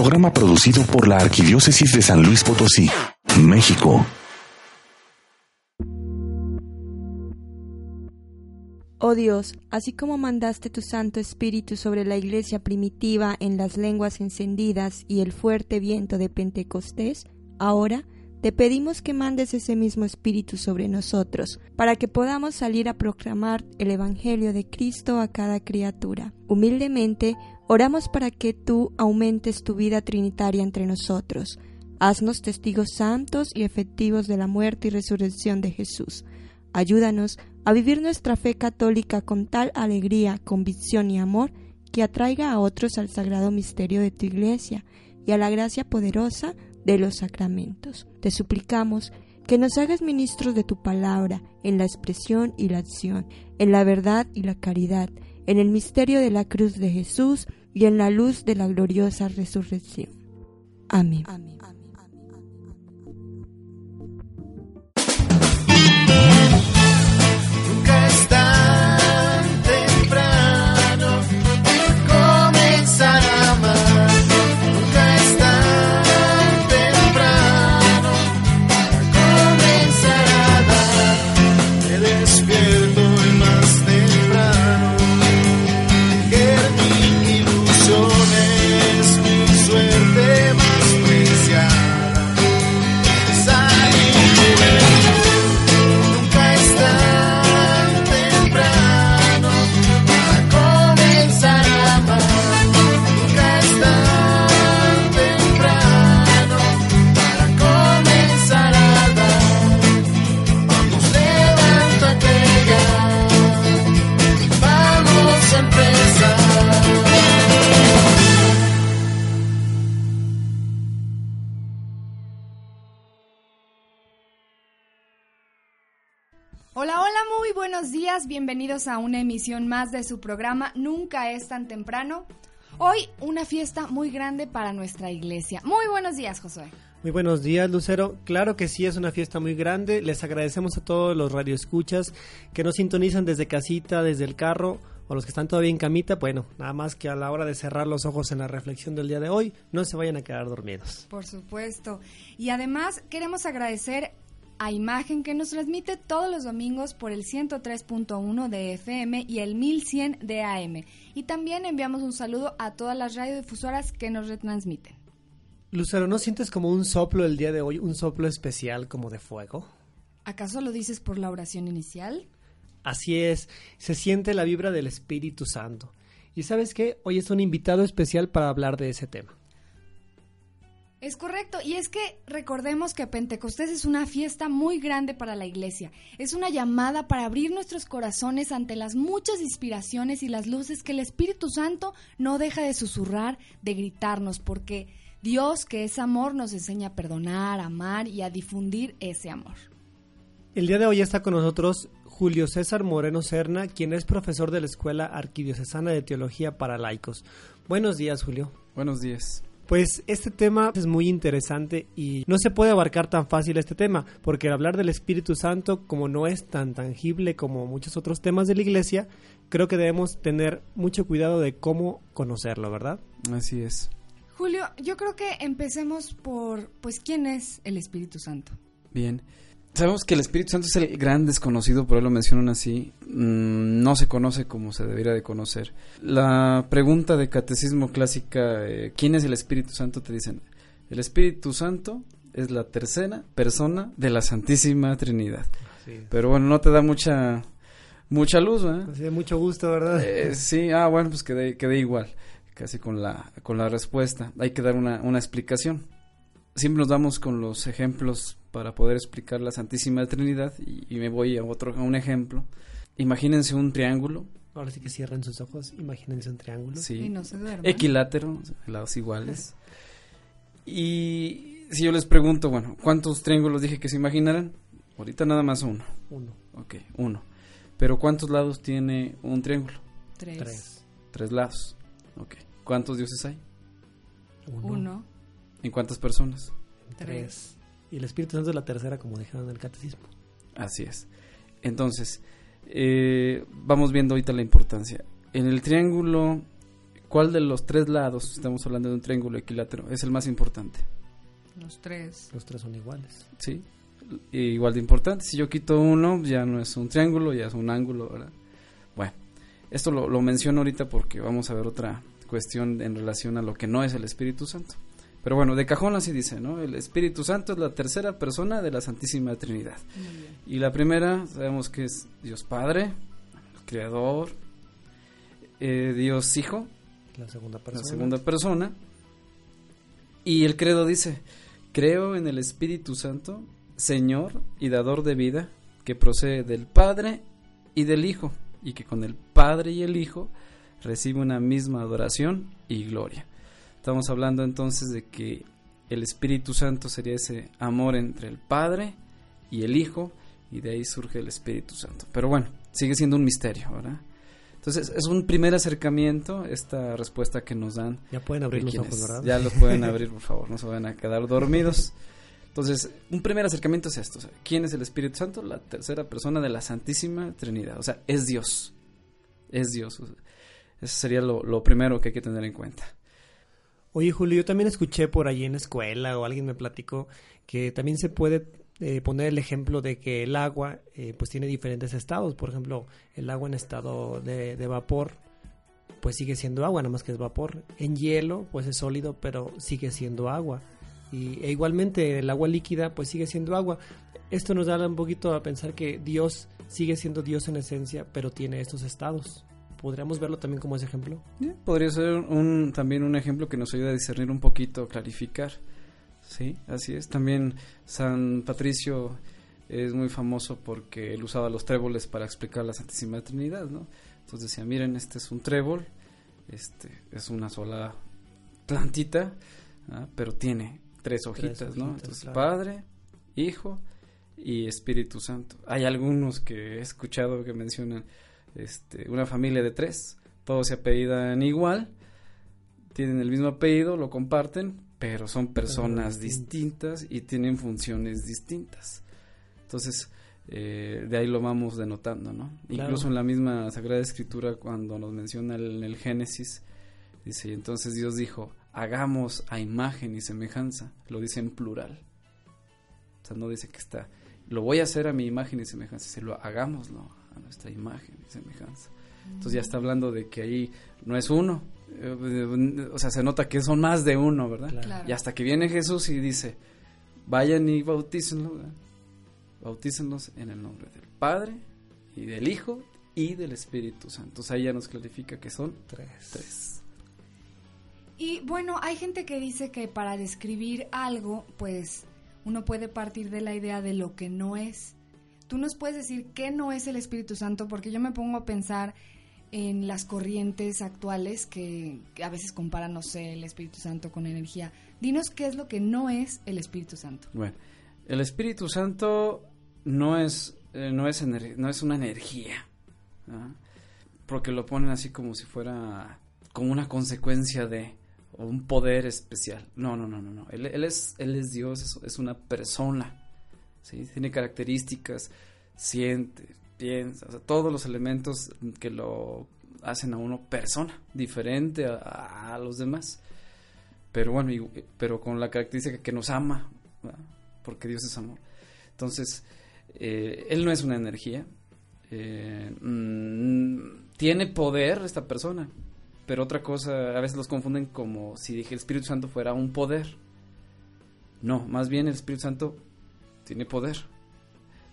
Programa producido por la Arquidiócesis de San Luis Potosí, México. Oh Dios, así como mandaste tu Santo Espíritu sobre la iglesia primitiva en las lenguas encendidas y el fuerte viento de Pentecostés, ahora te pedimos que mandes ese mismo Espíritu sobre nosotros, para que podamos salir a proclamar el Evangelio de Cristo a cada criatura. Humildemente, oramos para que tú aumentes tu vida trinitaria entre nosotros. Haznos testigos santos y efectivos de la muerte y resurrección de Jesús. Ayúdanos a vivir nuestra fe católica con tal alegría, convicción y amor que atraiga a otros al sagrado misterio de tu Iglesia y a la gracia poderosa de los sacramentos. Te suplicamos que nos hagas ministros de tu palabra en la expresión y la acción, en la verdad y la caridad, en el misterio de la cruz de Jesús y en la luz de la gloriosa resurrección. Amén. Bienvenidos a una emisión más de su programa Nunca es tan temprano. Hoy una fiesta muy grande para nuestra iglesia. Muy buenos días, Josué. Muy buenos días, Lucero. Claro que sí, es una fiesta muy grande. Les agradecemos a todos los radioescuchas que nos sintonizan desde casita, desde el carro o los que están todavía en camita. Bueno, nada más que a la hora de cerrar los ojos en la reflexión del día de hoy, no se vayan a quedar dormidos. Por supuesto. Y además queremos agradecer a imagen que nos transmite todos los domingos por el 103.1 de FM y el 1100 de AM. Y también enviamos un saludo a todas las radiodifusoras que nos retransmiten. Lucero, ¿no sientes como un soplo el día de hoy, un soplo especial como de fuego? ¿Acaso lo dices por la oración inicial? Así es, se siente la vibra del Espíritu Santo. Y sabes qué, hoy es un invitado especial para hablar de ese tema. Es correcto, y es que recordemos que Pentecostés es una fiesta muy grande para la iglesia, es una llamada para abrir nuestros corazones ante las muchas inspiraciones y las luces que el Espíritu Santo no deja de susurrar, de gritarnos, porque Dios, que es amor, nos enseña a perdonar, a amar y a difundir ese amor. El día de hoy está con nosotros Julio César Moreno Serna, quien es profesor de la Escuela Arquidiocesana de Teología para Laicos. Buenos días, Julio. Buenos días. Pues este tema es muy interesante y no se puede abarcar tan fácil este tema, porque hablar del Espíritu Santo, como no es tan tangible como muchos otros temas de la iglesia, creo que debemos tener mucho cuidado de cómo conocerlo, ¿verdad? Así es. Julio, yo creo que empecemos por, pues, ¿quién es el Espíritu Santo? Bien. Sabemos que el Espíritu Santo es el gran desconocido, por eso lo mencionan así. Mm, no se conoce como se debería de conocer. La pregunta de catecismo clásica, eh, ¿quién es el Espíritu Santo? Te dicen, el Espíritu Santo es la tercera persona de la Santísima Trinidad. Pero bueno, no te da mucha mucha luz, ¿verdad? Sí, mucho gusto, ¿verdad? Eh, sí, ah, bueno, pues quedé, quedé igual, casi con la, con la respuesta. Hay que dar una, una explicación. Siempre nos damos con los ejemplos para poder explicar la Santísima Trinidad y, me voy a otro a un ejemplo. Imagínense un triángulo. Ahora sí que cierren sus ojos, imagínense un triángulo. Sí. Y no se Equilátero, lados iguales. y si yo les pregunto, bueno, ¿cuántos triángulos dije que se imaginaran? Ahorita nada más uno. Uno. Ok, uno. Pero ¿cuántos lados tiene un triángulo? Tres. Tres, Tres lados. Ok. ¿Cuántos dioses hay? Uno. ¿En cuántas personas? Tres. Y el Espíritu Santo es la tercera, como dijeron en el catecismo. Así es. Entonces, eh, vamos viendo ahorita la importancia. En el triángulo, ¿cuál de los tres lados, estamos hablando de un triángulo equilátero, es el más importante? Los tres. Los tres son iguales. Sí, igual de importante. Si yo quito uno, ya no es un triángulo, ya es un ángulo, ¿verdad? Bueno, esto lo, lo menciono ahorita porque vamos a ver otra cuestión en relación a lo que no es el Espíritu Santo. Pero bueno, de cajón así dice, ¿no? El Espíritu Santo es la tercera persona de la Santísima Trinidad. Y la primera, sabemos que es Dios Padre, Creador, eh, Dios Hijo, La segunda persona. la segunda persona. Y el credo dice, creo en el Espíritu Santo, Señor y dador de vida, que procede del Padre y del Hijo, y que con el Padre y el Hijo recibe una misma adoración y gloria. Estamos hablando entonces de que el Espíritu Santo sería ese amor entre el Padre y el Hijo, y de ahí surge el Espíritu Santo. Pero bueno, sigue siendo un misterio, ¿verdad? Entonces es un primer acercamiento, esta respuesta que nos dan Ya pueden abrir los ojos, ¿verdad? Ya los pueden abrir, por favor, no se vayan a quedar dormidos. Entonces, un primer acercamiento es esto. o sea, ¿Quién es el Espíritu Santo? La tercera persona de la Santísima Trinidad. O sea, es Dios. Es Dios. O sea, eso sería lo, lo primero que hay que tener en cuenta. Oye, Julio, yo también escuché por allí en la escuela o alguien me platicó que también se puede eh, poner el ejemplo de que el agua eh, pues tiene diferentes estados. Por ejemplo, el agua en estado de, vapor pues sigue siendo agua, nada más que es vapor. En hielo pues es sólido, pero sigue siendo agua. Y, e igualmente el agua líquida pues sigue siendo agua. Esto nos da un poquito a pensar que Dios sigue siendo Dios en esencia, pero tiene estos estados. ¿Podríamos verlo también como ese ejemplo? Eh, Podría ser un, también un ejemplo que nos ayuda a discernir un poquito, clarificar. Sí, así es. También San Patricio es muy famoso porque él usaba los tréboles para explicar la Santísima Trinidad, ¿no? Entonces decía, miren, este es un trébol, este es una sola plantita, ¿ah? pero tiene tres hojitas, ¿no? hojitas, Entonces, claro. Padre, Hijo y Espíritu Santo. Hay algunos que he escuchado que mencionan este, una familia de tres, todos se apellidan igual, tienen el mismo apellido, lo comparten, pero son personas distintas. distintas y tienen funciones distintas. Entonces, eh, de ahí lo vamos denotando, ¿no? Claro. Incluso en la misma Sagrada Escritura, cuando nos menciona el, el Génesis, dice, y entonces Dios dijo, hagamos a imagen y semejanza, lo dice en plural. O sea, no dice que está, lo voy a hacer a mi imagen y semejanza, dice, lo hagámoslo a nuestra imagen y semejanza. Entonces ya está hablando de que ahí no es uno, eh, o sea, se nota que son más de uno, ¿verdad? Claro. Y hasta que viene Jesús y dice, vayan y bautícenlos, ¿verdad? bautícenlos en el nombre del Padre y del Hijo y del Espíritu Santo. Entonces ahí ya nos clarifica que son Tres. tres. Y bueno, hay gente que dice que para describir algo, pues uno puede partir de la idea de lo que no es. Tú nos puedes decir qué no es el Espíritu Santo, porque yo me pongo a pensar en las corrientes actuales que, a veces comparan, no sé, el Espíritu Santo con energía. Dinos qué es lo que no es el Espíritu Santo. Bueno, el Espíritu Santo no es, eh, no es, no es una energía, porque lo ponen así como si fuera como una consecuencia de un poder especial. No, no, no, no, no. Él, él es, él es Dios, es una persona, ¿sí? Tiene características, siente, piensa, todos los elementos que lo hacen a uno persona, diferente a, los demás. Pero bueno, pero con la característica que nos ama, porque Dios es amor. Entonces, eh, Él no es una energía, eh, mm, tiene poder esta persona, pero otra cosa, a veces los confunden como si dije el Espíritu Santo fuera un poder. No, más bien el Espíritu Santo tiene poder,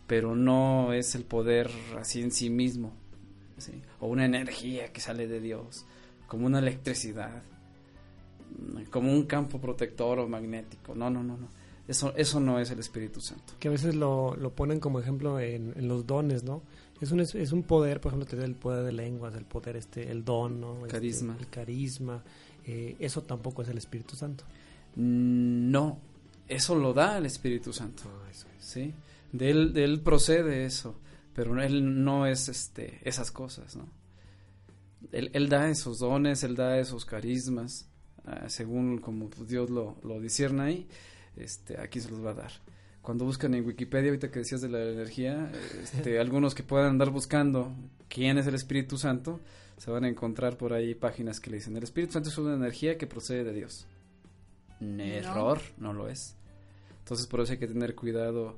pero no es el poder así en sí mismo, ¿sí? o una energía que sale de Dios, como una electricidad, como un campo protector o magnético. No, no, no, no. Eso, eso no es el Espíritu Santo. que a veces lo, lo ponen como ejemplo en, en los dones, ¿no? Es un, es, un poder, por ejemplo, tener el poder de lenguas, el poder, este, el don, ¿no? Este, Carisma. el carisma. eh, eso tampoco es el Espíritu Santo. Mm, No, eso lo da el Espíritu Santo. Ah, eso es. ¿sí? De él, de él procede eso, pero él no es este, esas cosas, ¿no? Él, él da esos dones, él da esos carismas, ah, según como Dios lo, lo discierne ahí, este, aquí se los va a dar. cuando buscan en Wikipedia, ahorita que decías de la energía, este, algunos que puedan andar buscando quién es el Espíritu Santo, se van a encontrar por ahí páginas que le dicen, el Espíritu Santo es una energía que procede de Dios. Error, no lo es. Entonces por eso hay que tener cuidado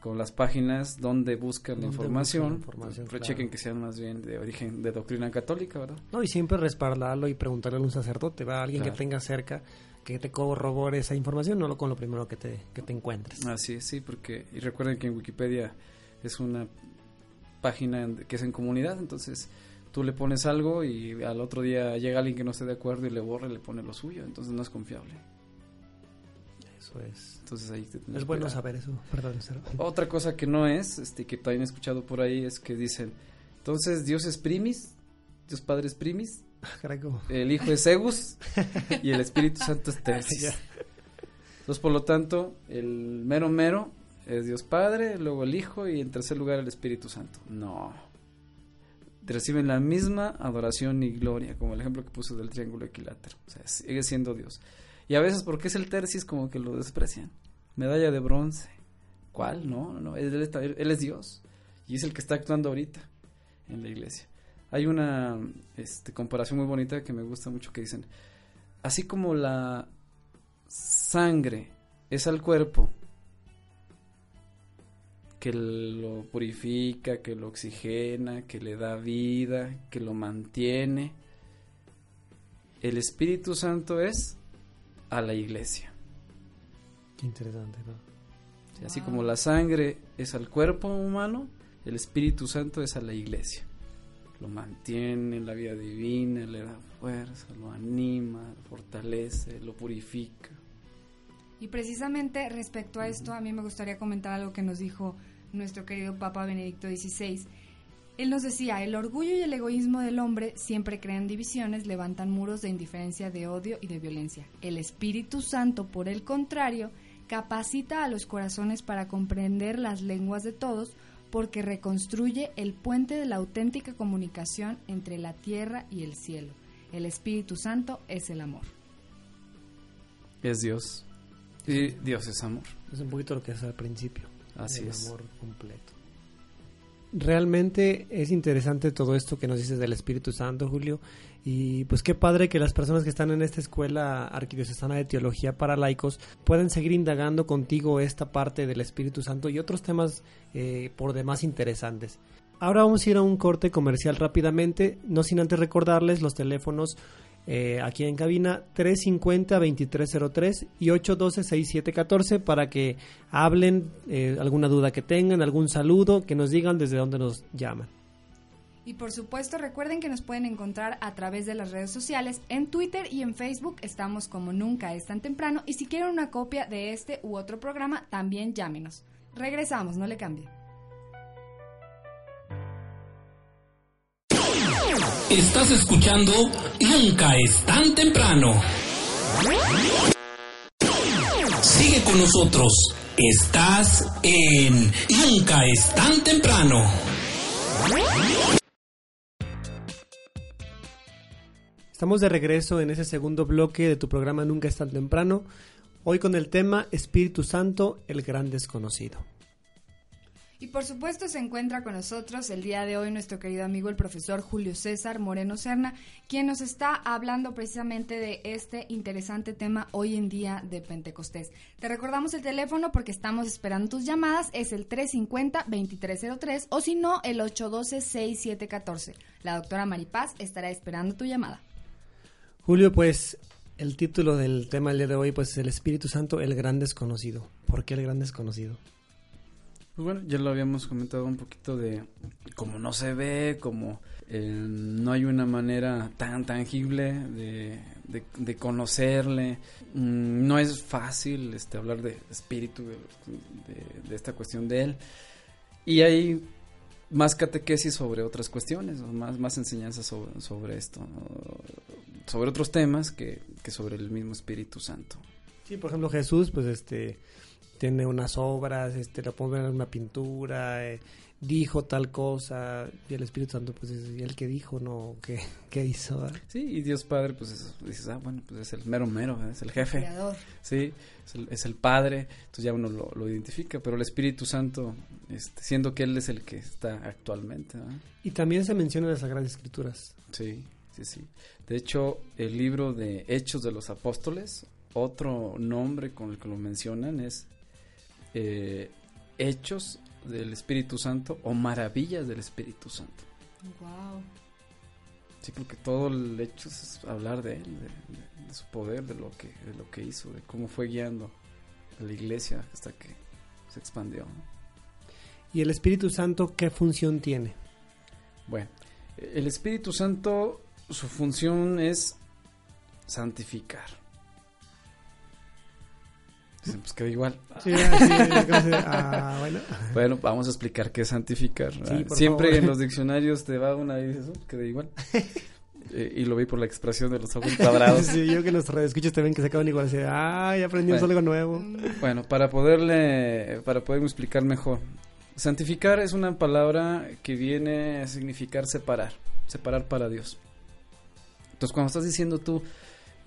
con las páginas donde buscan la información, pero chequen que sean más bien de origen de doctrina católica, ¿verdad? No, y siempre respaldarlo y preguntarle a un sacerdote, a alguien que tenga cerca que te corrobore esa información, no con lo primero que te, que te encuentres. Así es, sí, porque y recuerden que en Wikipedia es una página que es en comunidad, entonces tú le pones algo y al otro día llega alguien que no esté de acuerdo y le borra y le pone lo suyo, entonces no es confiable. Eso es. Entonces ahí es bueno saber eso. Perdón, Otra cosa que no es, este, que también he escuchado por ahí es que dicen, entonces Dios es primis, Dios Padre es primis, el Hijo es Egus y el Espíritu Santo es Tercis. Entonces, por lo tanto, el mero mero es Dios Padre, luego el Hijo y en tercer lugar el Espíritu Santo. No. Reciben la misma adoración y gloria, como el ejemplo que puse del triángulo equilátero. O sea, sigue siendo Dios. Y a veces, porque es el tercis, como que lo desprecian. Medalla de bronce. ¿Cuál? No, no, él, es Dios. Y es el que está actuando ahorita en la iglesia. Hay una este, comparación muy bonita que me gusta mucho que dicen, así como la sangre es al cuerpo que lo purifica, que lo oxigena, que le da vida, que lo mantiene, el Espíritu Santo es a la iglesia. Qué interesante, ¿no? Así como la sangre es al cuerpo humano, el Espíritu Santo es a la iglesia. Lo mantiene en la vida divina, le da fuerza, lo anima, lo fortalece, lo purifica. Y precisamente respecto a esto, a mí me gustaría comentar algo que nos dijo nuestro querido Papa Benedicto XVI. Él nos decía, el orgullo y el egoísmo del hombre siempre crean divisiones, levantan muros de indiferencia, de odio y de violencia. El Espíritu Santo, por el contrario, capacita a los corazones para comprender las lenguas de todos, porque reconstruye el puente de la auténtica comunicación entre la tierra y el cielo. El Espíritu Santo es el amor. Es Dios. Y Dios es amor. Es un poquito lo que es al principio. Así el es. amor completo. Realmente es interesante todo esto que nos dices del Espíritu Santo, Julio. Y pues qué padre que las personas que están en esta escuela arquidiocesana de teología para laicos pueden seguir indagando contigo esta parte del Espíritu Santo y otros temas eh, por demás interesantes. Ahora vamos a ir a un corte comercial rápidamente, no sin antes recordarles los teléfonos eh, aquí en cabina 350-2303 y 812-6714 para que hablen eh, alguna duda que tengan, algún saludo, que nos digan desde dónde nos llaman. Y por supuesto recuerden que nos pueden encontrar a través de las redes sociales, en Twitter y en Facebook estamos como nunca es tan temprano y si quieren una copia de este u otro programa también llámenos. Regresamos, no le cambie. Estás escuchando Nunca es tan temprano. Sigue con nosotros. Estás en Nunca es tan temprano. Estamos de regreso en ese segundo bloque de tu programa Nunca es tan temprano. Hoy con el tema Espíritu Santo, el gran desconocido. Y por supuesto se encuentra con nosotros el día de hoy nuestro querido amigo el profesor Julio César Moreno Serna, quien nos está hablando precisamente de este interesante tema hoy en día de Pentecostés. Te recordamos el teléfono porque estamos esperando tus llamadas, es el 350-2303 o si no el 812-6714. La doctora Maripaz estará esperando tu llamada. Julio, pues el título del tema del día de hoy pues es el Espíritu Santo, el gran desconocido. ¿Por qué el gran desconocido? Pues bueno, ya lo habíamos comentado un poquito de cómo no se ve, como eh, no hay una manera tan tangible de, de, conocerle. Mm, no es fácil este, hablar de espíritu, de, esta cuestión de él. Y hay más catequesis sobre otras cuestiones, más, más enseñanzas sobre, sobre esto, sobre otros temas que, que sobre el mismo Espíritu Santo. Sí, por ejemplo, Jesús, pues este tiene unas obras, este, lo pueden ver en una pintura, eh, dijo tal cosa y el Espíritu Santo pues es el que dijo, no, ¿qué, qué hizo? ¿verdad? Sí, y Dios Padre, pues es- dices, ah, bueno, pues es el mero mero, es el jefe. Creador. Sí, es el, es el Padre, entonces ya uno lo, lo identifica, pero el Espíritu Santo, este, siendo que Él es el que está actualmente, ¿verdad? Y también se menciona en las Sagradas Escrituras. Sí, sí, sí. De hecho, el libro de Hechos de los Apóstoles, otro nombre con el que lo mencionan es eh, Hechos del Espíritu Santo o Maravillas del Espíritu Santo. Wow. Sí, porque todo el hecho es hablar de él, de, de- de su poder, de lo que, de lo que hizo, de cómo fue guiando a la iglesia hasta que se expandió. ¿no? ¿Y el Espíritu Santo qué función tiene? Bueno, el Espíritu Santo, su función es santificar. Dicen, pues queda igual. Sí, así, así, ah, bueno. Bueno, vamos a explicar qué es santificar. por Siempre favor. en los diccionarios te va una y dices, "Oh, queda igual. Eh, y lo vi por la expresión de los ojos cuadrados. Sí, yo que los radioescuchas te ven que se acaban igual así, ay, aprendimos Bueno. algo nuevo. Bueno, para poderle, para poderme explicar mejor. Santificar es una palabra que viene a significar separar, separar para Dios. Entonces, cuando estás diciendo tú,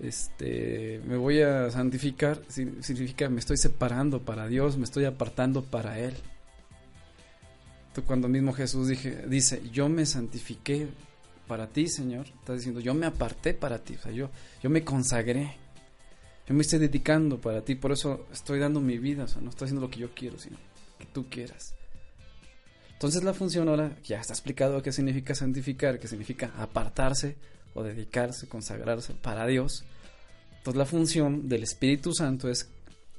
este, me voy a santificar, si- significa me estoy separando para Dios, me estoy apartando para Él. Cuando mismo Jesús dice, yo me santifiqué para ti, Señor, estás diciendo, yo me aparté para ti, o sea, yo, yo me consagré. Yo me estoy dedicando para ti, por eso estoy dando mi vida, o sea, no estoy haciendo lo que yo quiero, sino que tú quieras. Entonces la función ahora ya está explicado qué significa santificar, qué significa apartarse o dedicarse, consagrarse para Dios. Entonces la función del Espíritu Santo es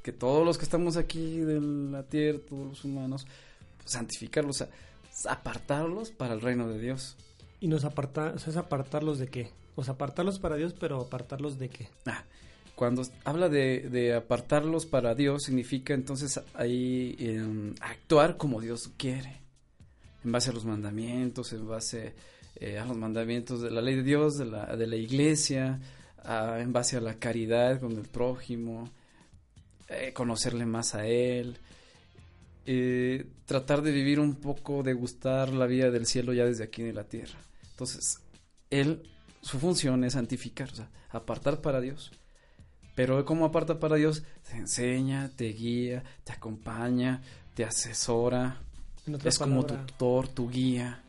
que todos los que estamos aquí de la tierra, todos los humanos, pues, santificarlos, o sea, apartarlos para el reino de Dios. Y nos aparta, es apartarlos de qué? O sea, apartarlos para Dios, pero apartarlos de qué? Ah, cuando habla de, de apartarlos para Dios, significa entonces ahí em, actuar como Dios quiere, en base a los mandamientos, en base eh, a los mandamientos de la ley de Dios, de la, de la iglesia, a- en base a la caridad con el prójimo, eh, conocerle más a Él, eh, tratar de vivir un poco, de gustar la vida del cielo ya desde aquí en la tierra. Entonces, Él, su función es santificar, o sea, apartar para Dios. Pero ¿cómo aparta para Dios? Te enseña, te guía, te acompaña, te asesora, es como tu tutor, tu guía,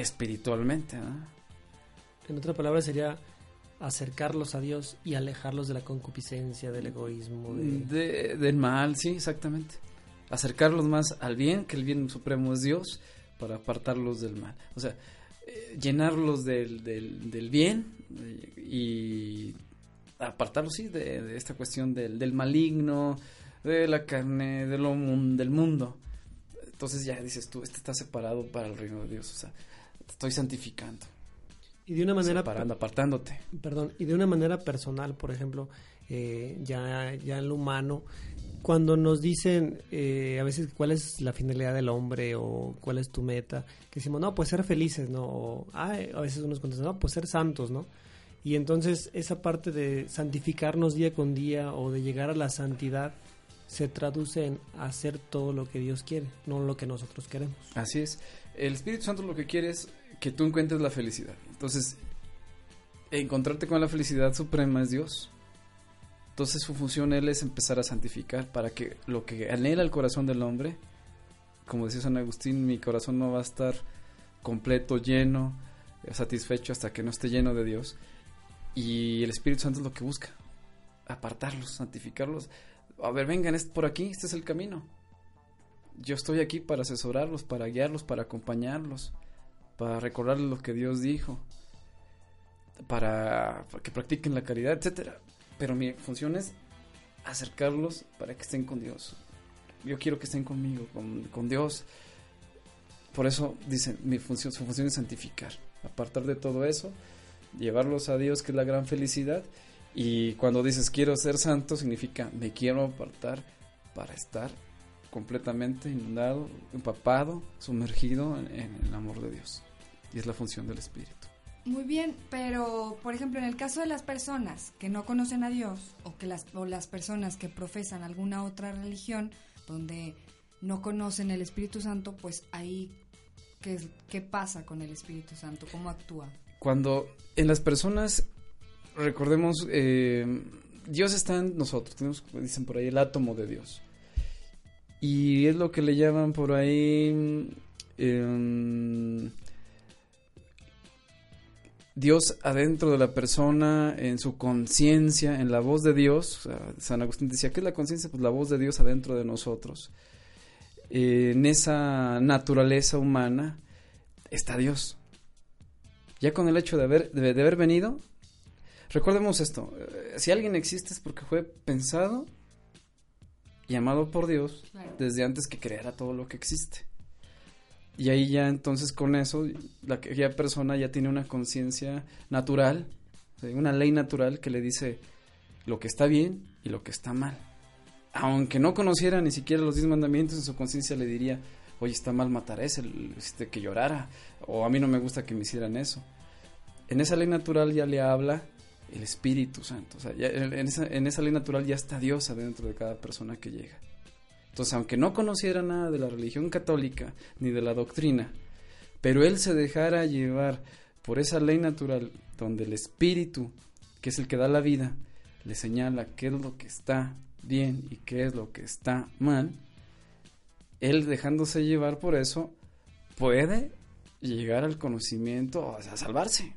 espiritualmente. ¿no? En otra palabra sería acercarlos a Dios y alejarlos de la concupiscencia, del egoísmo. De... De- del mal, sí, exactamente. Acercarlos más al bien, que el bien supremo es Dios, para apartarlos del mal. O sea, eh, llenarlos del, del, del bien eh, y apartarlos, sí, de, de esta cuestión del, del maligno, de la carne, de lo, del mundo. Entonces ya dices tú, este está separado para el reino de Dios. O sea, te estoy santificando, Y de una manera separando, apartándote. perdón, y de una manera personal, por ejemplo, eh, ya, ya en lo humano, cuando nos dicen eh, a veces cuál es la finalidad del hombre o cuál es tu meta, que decimos, no, pues ser felices, ¿no? O, "Ay", a veces unos contestan, no, pues ser santos, ¿no? Y entonces esa parte de santificarnos día con día o de llegar a la santidad se traduce en hacer todo lo que Dios quiere, no lo que nosotros queremos. Así es. El Espíritu Santo lo que quiere es que tú encuentres la felicidad. Entonces, encontrarte con la felicidad suprema es Dios. Entonces su función él es empezar a santificar para que lo que anhela el corazón del hombre, como decía San Agustín, mi corazón no va a estar completo, lleno, satisfecho hasta que no esté lleno de Dios. Y el Espíritu Santo es lo que busca, apartarlos, santificarlos. A ver, vengan, es por aquí, este es el camino yo estoy aquí para asesorarlos, para guiarlos, para acompañarlos, para recordarles lo que Dios dijo, para, que practiquen la caridad, etcétera. Pero mi función es acercarlos para que estén con Dios. Yo quiero que estén conmigo, con, con Dios. Por eso dicen, mi función, su función es santificar, apartar de todo eso, llevarlos a Dios, que es la gran felicidad. Y cuando dices quiero ser santo, significa me quiero apartar para estar completamente inundado, empapado, sumergido en, en el amor de Dios. Y es la función del Espíritu. Muy bien, pero por ejemplo, en el caso de las personas que no conocen a Dios o que las o las personas que profesan alguna otra religión donde no conocen el Espíritu Santo, pues ahí, ¿qué, qué pasa con el Espíritu Santo? ¿Cómo actúa? Cuando en las personas, recordemos, eh, Dios está en nosotros, tenemos, dicen por ahí, el átomo de Dios. Y es lo que le llaman por ahí... eh, Dios adentro de la persona, en su conciencia, en la voz de Dios. San Agustín decía, ¿qué es la conciencia? Pues la voz de Dios adentro de nosotros. Eh, en esa naturaleza humana está Dios. Ya con el hecho de haber, de haber venido, recordemos esto, eh, si alguien existe es porque fue pensado y amado por Dios Claro. desde antes que creara todo lo que existe. Y ahí ya entonces con eso, la, aquella persona ya tiene una conciencia natural, una ley natural que le dice lo que está bien y lo que está mal. Aunque no conociera ni siquiera los diez mandamientos, en su conciencia le diría, oye, está mal matar a ese, este, que llorara, o a mí no me gusta que me hicieran eso. En esa ley natural ya le habla el Espíritu Santo, o sea, en, esa, en esa ley natural ya está Dios adentro de cada persona que llega. Entonces, aunque no conociera nada de la religión católica ni de la doctrina, pero él se dejara llevar por esa ley natural donde el espíritu, que es el que da la vida, le señala qué es lo que está bien y qué es lo que está mal, él dejándose llevar por eso puede llegar al conocimiento, o sea, salvarse.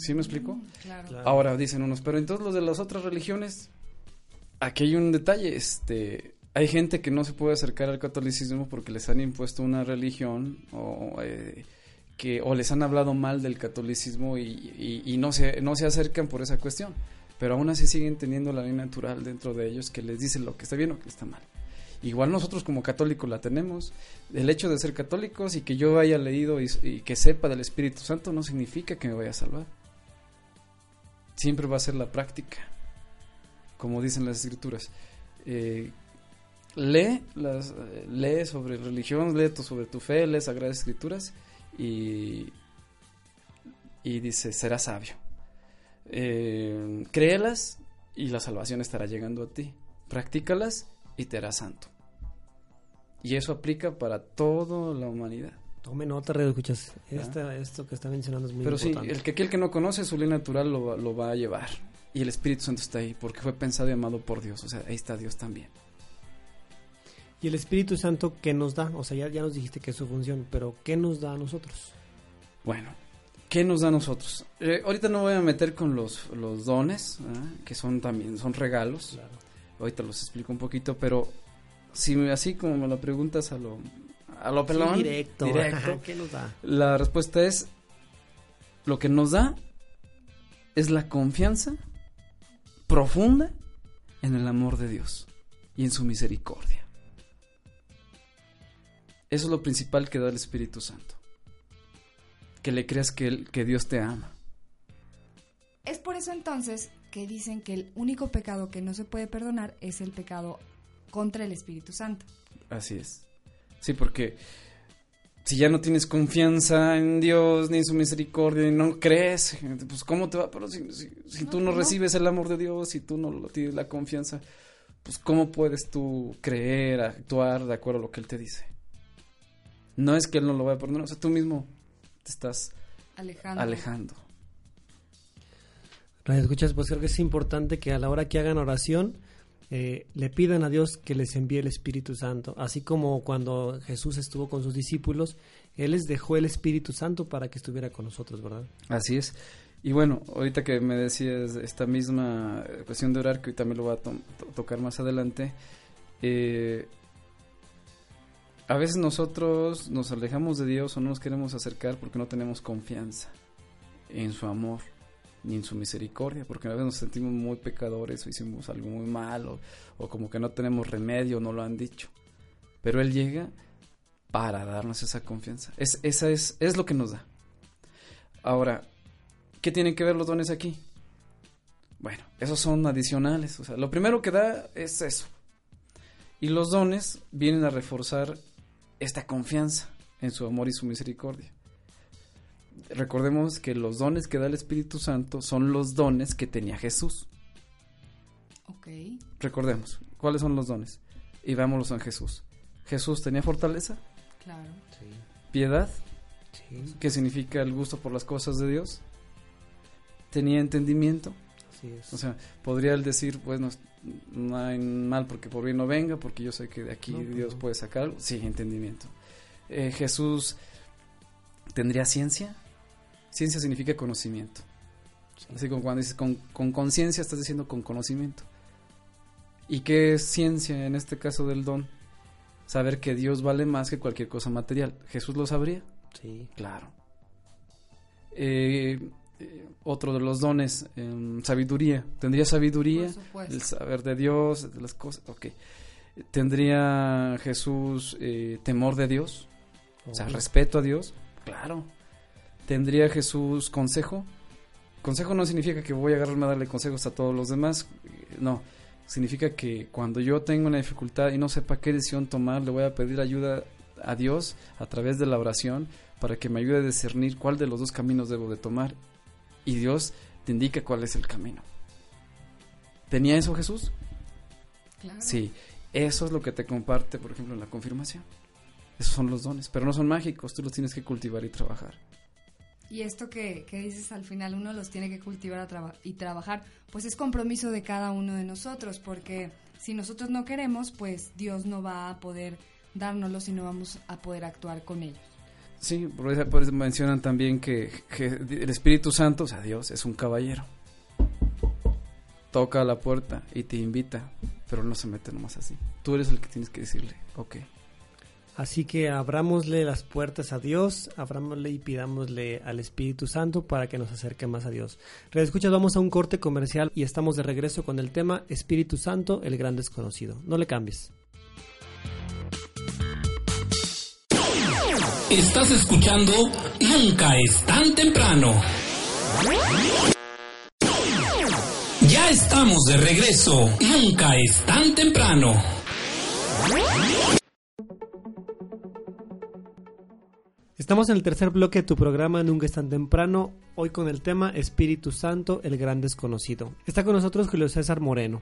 ¿Sí me explico? Mm, Claro. Claro. Ahora dicen unos, pero entonces los de las otras religiones, aquí hay un detalle, este, hay gente que no se puede acercar al catolicismo porque les han impuesto una religión o eh, que o les han hablado mal del catolicismo y, y- y no se no se acercan por esa cuestión, pero aún así siguen teniendo la ley natural dentro de ellos que les dice lo que está bien o que está mal. Igual nosotros como católicos la tenemos. El hecho de ser católicos y que yo haya leído y, y que sepa del Espíritu Santo no significa que me vaya a salvar siempre va a ser la práctica, como dicen las escrituras. Eh, lee, las, sobre religión, lee sobre tu fe, lee sagradas escrituras y, y dice, será sabio. Eh, créelas y la salvación estará llegando a ti. Practícalas y te harás santo. Y eso aplica para toda la humanidad. Tome nota, radio escuchas. Esta, esto que está mencionando es muy Pero sí, importante. el que aquel que no conoce su ley natural lo, va- lo va a llevar. Y el Espíritu Santo está ahí porque fue pensado y amado por Dios. O sea, ahí está Dios también. ¿Y el Espíritu Santo qué nos da? O sea, ya, ya nos dijiste que es su función, pero ¿qué nos da a nosotros? Bueno, ¿qué nos da a nosotros? Eh, ahorita no voy a meter con los, los dones, ¿ah? que son también, son regalos. Claro. Ahorita los explico un poquito, pero si así como me lo preguntas a lo, a lo pelón, Sí, directo. directo, ¿Qué nos da? la respuesta es, lo que nos da es la confianza profunda en el amor de Dios y en su misericordia. Eso es lo principal que da el Espíritu Santo. Que le creas que, él- que Dios te ama. Es por eso entonces que dicen que el único pecado que no se puede perdonar es el pecado contra el Espíritu Santo. Así es. Sí, porque si ya no tienes confianza en Dios ni en su misericordia y no crees, pues cómo te va, pero si, si- si No, tú no no. recibes el amor de Dios, si tú no lo tienes la confianza, pues cómo puedes tú creer, actuar de acuerdo a lo que Él te dice. No es que Él no lo vaya a perdonar, o sea, tú mismo te estás alejando. Radio escuchas, pues creo que es importante que a la hora que hagan oración eh, le pidan a Dios que les envíe el Espíritu Santo. Así como cuando Jesús estuvo con sus discípulos, Él les dejó el Espíritu Santo para que estuviera con nosotros, ¿verdad? Así es. Y bueno, ahorita que me decías esta misma eh, cuestión de orar, que también lo voy a to- to- tocar más adelante, eh, a veces nosotros nos alejamos de Dios o no nos queremos acercar porque no tenemos confianza en su amor ni en su misericordia, porque a veces nos sentimos muy pecadores o hicimos algo muy malo o como que no tenemos remedio, no lo han dicho. Pero Él llega para darnos esa confianza. Es, esa es, es lo que nos da. Ahora, ¿qué tienen que ver los dones aquí? Bueno, esos son adicionales. O sea, lo primero que da es eso. Y los dones vienen a reforzar esta confianza en su amor y su misericordia. Recordemos que los dones que da el Espíritu Santo son los dones que tenía Jesús. Ok. Recordemos, ¿cuáles son los dones? Y veámoslos en Jesús. Jesús tenía fortaleza, Claro. piedad, Sí, que significa el gusto por las cosas de Dios. Tenía entendimiento, así es. o sea, podría él decir, pues no, no hay mal porque por bien no venga, porque yo sé que de aquí No, pues Dios no. puede sacar algo. Sí, entendimiento. Eh, Jesús tendría ciencia. Ciencia significa conocimiento. Así como cuando dices con con conciencia, estás diciendo con conocimiento. ¿Y qué es ciencia en este caso del don? Saber que Dios vale más que cualquier cosa material. ¿Jesús lo sabría? Sí, Claro. Eh, eh, otro de los dones, em, sabiduría. ¿Tendría sabiduría? Por supuesto. El saber de Dios, de las cosas. Ok. ¿Tendría Jesús eh, temor de Dios? O sea, respeto a Dios. Claro. ¿Tendría Jesús consejo? Consejo no significa que voy a agarrarme a darle consejos a todos los demás. eh, No. Significa que cuando yo tengo una dificultad y no sepa qué decisión tomar, le voy a pedir ayuda a Dios a través de la oración para que me ayude a discernir cuál de los dos caminos debo de tomar. Y Dios te indica cuál es el camino. ¿Tenía eso Jesús? Claro. Sí, eso es lo que te comparte, por ejemplo, en la confirmación. Esos son los dones, pero no son mágicos, tú los tienes que cultivar y trabajar. Y esto que, que dices al final, uno los tiene que cultivar a y trabajar, pues es compromiso de cada uno de nosotros, porque si nosotros no queremos, pues Dios no va a poder dárnoslos y no vamos a poder actuar con ellos. Sí, por eso, por eso mencionan también que, que el Espíritu Santo, o sea, Dios, es un caballero. Toca a la puerta y te invita, pero no se mete nomás así. Tú eres el que tienes que decirle, ok. Así que abrámosle las puertas a Dios, abrámosle y pidámosle al Espíritu Santo para que nos acerque más a Dios. Escuchas, vamos a un corte comercial y estamos de regreso con el tema Espíritu Santo, el gran desconocido. No le cambies. Estás escuchando Nunca es tan temprano. Ya estamos de regreso. Nunca es tan temprano. Estamos en el tercer bloque de tu programa Nunca es tan temprano, hoy con el tema Espíritu Santo, el gran desconocido. Está con nosotros Julio César Moreno.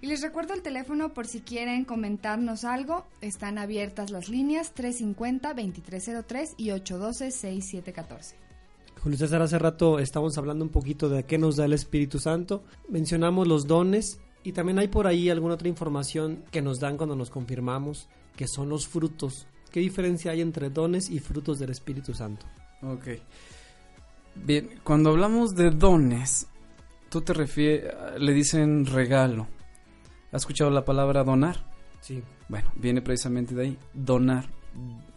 Y les recuerdo el teléfono por si quieren comentarnos algo. Están abiertas las líneas 350-2303 y 812-6714. Julio César, hace rato estamos hablando un poquito de qué nos da el Espíritu Santo. Mencionamos los dones y también hay por ahí alguna otra información que nos dan cuando nos confirmamos, que son los frutos. ¿Qué diferencia hay entre dones y frutos del Espíritu Santo? Ok. Bien, cuando hablamos de dones, tú te refieres, le dicen regalo. ¿Has escuchado la palabra donar? Sí. Bueno, viene precisamente de ahí, donar,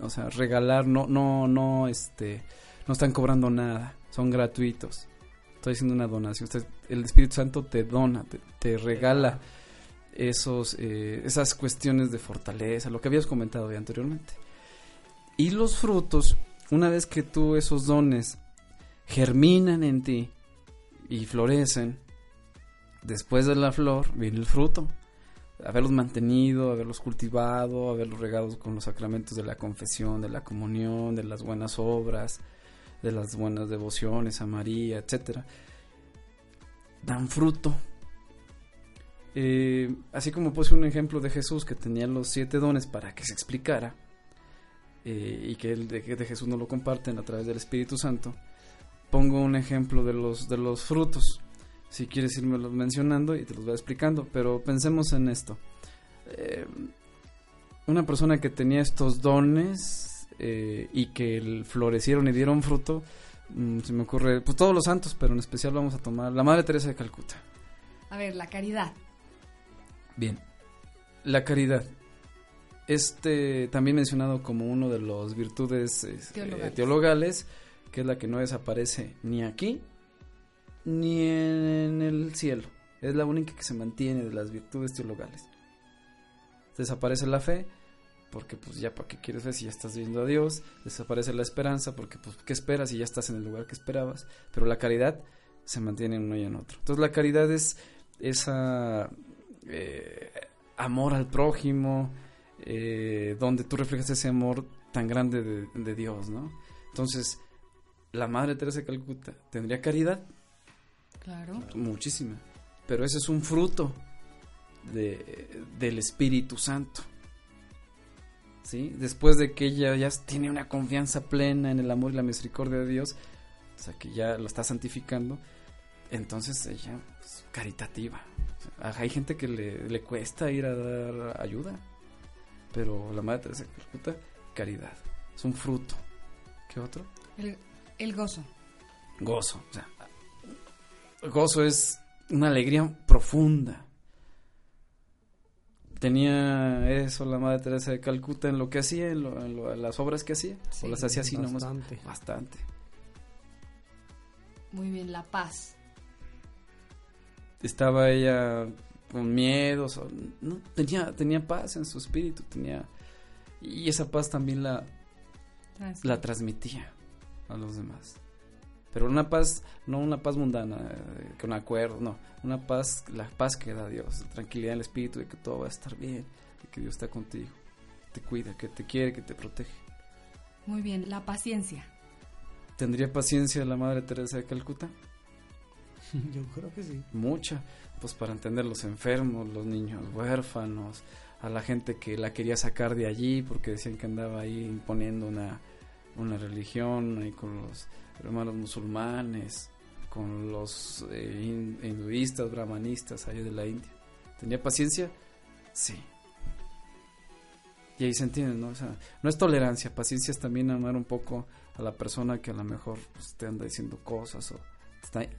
o sea, regalar, no, no, no, este, no están cobrando nada, son gratuitos. Estoy haciendo una donación. Usted, el Espíritu Santo te dona, te, te regala esos, eh, esas cuestiones de fortaleza, lo que habías comentado ya anteriormente. Y los frutos, una vez que tú esos dones germinan en ti y florecen, después de la flor viene el fruto haberlos mantenido, haberlos cultivado, haberlos regados con los sacramentos de la confesión, de la comunión, de las buenas obras, de las buenas devociones a María, etcétera, dan fruto. Eh, así como puse un ejemplo de Jesús que tenía los siete dones para que se explicara eh, y que el de, de Jesús no lo comparten a través del Espíritu Santo, pongo un ejemplo de los de los frutos si quieres irme los mencionando y te los voy explicando, pero pensemos en esto. Eh, una persona que tenía estos dones eh, y que florecieron y dieron fruto, mm, se me ocurre, pues todos los santos, pero en especial vamos a tomar la Madre Teresa de Calcuta. A ver, la caridad. Bien, la caridad. Este también mencionado como uno de los virtudes eh, Teologales. teologales, que es la que no desaparece ni aquí ni en el cielo. Es la única que se mantiene de las virtudes teologales. Desaparece la fe, porque pues ya para qué quieres fe si ya estás viendo a Dios. Desaparece la esperanza, porque pues qué esperas si ya estás en el lugar que esperabas. Pero la caridad se mantiene en uno y en otro. Entonces la caridad es esa eh, amor al prójimo, eh, donde tú reflejas ese amor tan grande de, de Dios, ¿no? Entonces, la Madre Teresa de Calcuta tendría caridad, Claro. muchísima, pero ese es un fruto de, del Espíritu Santo. ¿sí? Después de que ella ya tiene una confianza plena en el amor y la misericordia de Dios, o sea, que ya lo está santificando, entonces ella, pues, caritativa. O sea, hay gente que le, le cuesta ir a dar ayuda, pero la Madre Teresa de Calcuta, caridad, es un fruto. ¿Qué otro? El, el gozo. Gozo, o sea, gozo es una alegría profunda. Tenía eso la Madre Teresa de Calcuta en lo que hacía, en, lo- en lo- en las obras que hacía, Sí, o las hacía así nomás. Bastante. Bastante. Muy bien, la paz. Estaba ella con miedos, o- no, tenía, tenía paz en su espíritu, tenía y esa paz también la, la transmitía a los demás. Pero una paz, no una paz mundana, eh, con acuerdo, no, una paz, la paz que da Dios, tranquilidad en el espíritu de que todo va a estar bien, de que Dios está contigo, te cuida, que te quiere, que te protege. Muy bien, la paciencia. ¿Tendría paciencia la Madre Teresa de Calcuta? Yo creo que sí. Mucha, pues para entender los enfermos, los niños huérfanos, a la gente que la quería sacar de allí porque decían que andaba ahí imponiendo una, una religión ahí con los hermanos musulmanes, con los eh, hin- hinduistas, brahmanistas ahí de la India. ¿Tenía paciencia? Sí. Y ahí se entiende, ¿no? O no es tolerancia, paciencia es también amar un poco a la persona que a lo mejor pues, te anda diciendo cosas o te está eh,